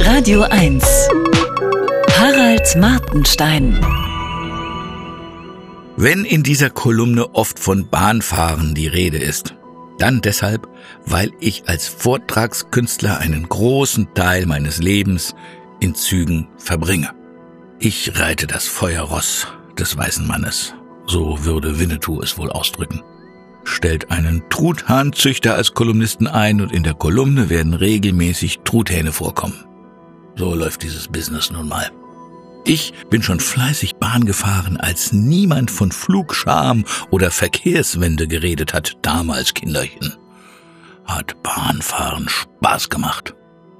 Radio 1 Harald Martenstein Wenn in dieser Kolumne oft von Bahnfahren die Rede ist, dann deshalb, weil ich als Vortragskünstler einen großen Teil meines Lebens in Zügen verbringe. Ich reite das Feuerross des weißen Mannes, so würde Winnetou es wohl ausdrücken stellt einen Truthahnzüchter als Kolumnisten ein und in der Kolumne werden regelmäßig Truthähne vorkommen. So läuft dieses Business nun mal. Ich bin schon fleißig Bahn gefahren, als niemand von Flugscham oder Verkehrswende geredet hat, damals Kinderchen. Hat Bahnfahren Spaß gemacht.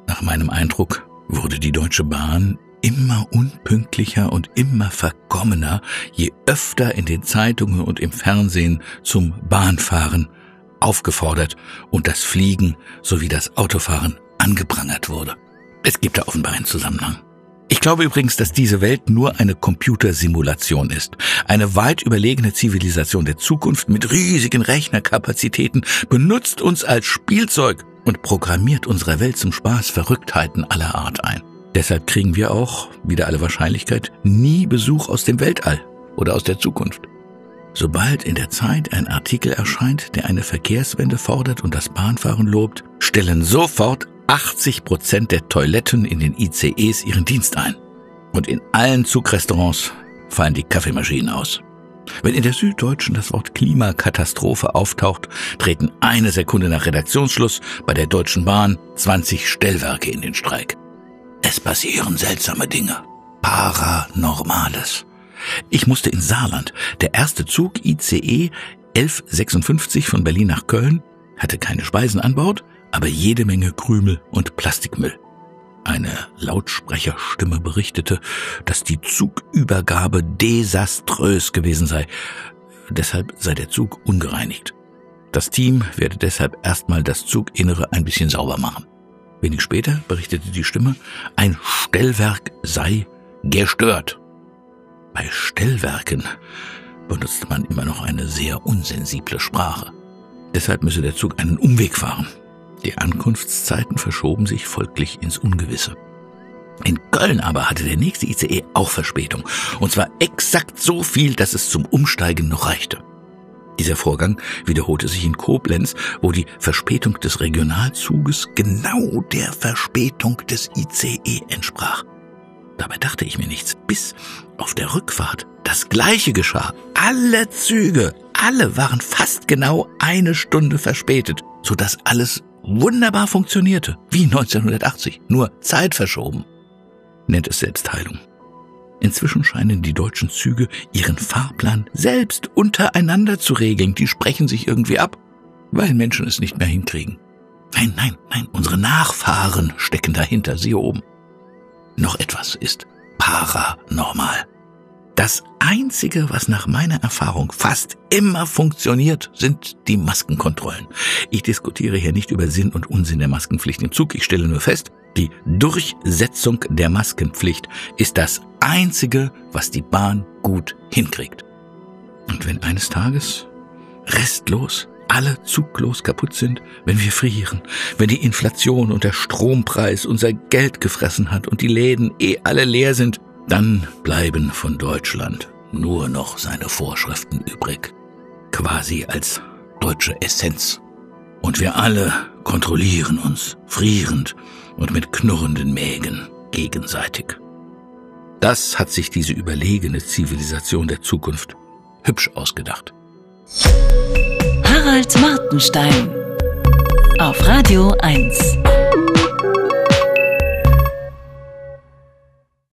Nach meinem Eindruck wurde die Deutsche Bahn immer unpünktlicher und immer verkommener, je öfter in den Zeitungen und im Fernsehen zum Bahnfahren aufgefordert und das Fliegen sowie das Autofahren angeprangert wurde. Es gibt da offenbar einen Zusammenhang. Ich glaube übrigens, dass diese Welt nur eine Computersimulation ist. Eine weit überlegene Zivilisation der Zukunft mit riesigen Rechnerkapazitäten benutzt uns als Spielzeug und programmiert unserer Welt zum Spaß Verrücktheiten aller Art ein. Deshalb kriegen wir auch, wieder alle Wahrscheinlichkeit, nie Besuch aus dem Weltall oder aus der Zukunft. Sobald in der Zeit ein Artikel erscheint, der eine Verkehrswende fordert und das Bahnfahren lobt, stellen sofort 80 Prozent der Toiletten in den ICEs ihren Dienst ein. Und in allen Zugrestaurants fallen die Kaffeemaschinen aus. Wenn in der Süddeutschen das Wort Klimakatastrophe auftaucht, treten eine Sekunde nach Redaktionsschluss bei der Deutschen Bahn 20 Stellwerke in den Streik. Es passieren seltsame Dinge. Paranormales. Ich musste in Saarland. Der erste Zug ICE 1156 von Berlin nach Köln hatte keine Speisen an Bord, aber jede Menge Krümel und Plastikmüll. Eine Lautsprecherstimme berichtete, dass die Zugübergabe desaströs gewesen sei. Deshalb sei der Zug ungereinigt. Das Team werde deshalb erstmal das Zuginnere ein bisschen sauber machen. Wenig später berichtete die Stimme, ein Stellwerk sei gestört. Bei Stellwerken benutzt man immer noch eine sehr unsensible Sprache. Deshalb müsse der Zug einen Umweg fahren. Die Ankunftszeiten verschoben sich folglich ins Ungewisse. In Köln aber hatte der nächste ICE auch Verspätung. Und zwar exakt so viel, dass es zum Umsteigen noch reichte. Dieser Vorgang wiederholte sich in Koblenz, wo die Verspätung des Regionalzuges genau der Verspätung des ICE entsprach. Dabei dachte ich mir nichts, bis auf der Rückfahrt das Gleiche geschah. Alle Züge, alle waren fast genau eine Stunde verspätet, sodass alles wunderbar funktionierte, wie 1980, nur Zeit verschoben. Nennt es Selbstheilung. Inzwischen scheinen die deutschen Züge ihren Fahrplan selbst untereinander zu regeln. Die sprechen sich irgendwie ab, weil Menschen es nicht mehr hinkriegen. Nein, nein, nein, unsere Nachfahren stecken dahinter, siehe oben. Noch etwas ist paranormal. Das Einzige, was nach meiner Erfahrung fast immer funktioniert, sind die Maskenkontrollen. Ich diskutiere hier nicht über Sinn und Unsinn der Maskenpflicht im Zug. Ich stelle nur fest, die Durchsetzung der Maskenpflicht ist das Einzige, was die Bahn gut hinkriegt. Und wenn eines Tages restlos alle zuglos kaputt sind, wenn wir frieren, wenn die Inflation und der Strompreis unser Geld gefressen hat und die Läden eh alle leer sind, dann bleiben von Deutschland nur noch seine Vorschriften übrig, quasi als deutsche Essenz. Und wir alle kontrollieren uns, frierend und mit knurrenden Mägen gegenseitig. Das hat sich diese überlegene Zivilisation der Zukunft hübsch ausgedacht. Harald Martenstein auf Radio 1.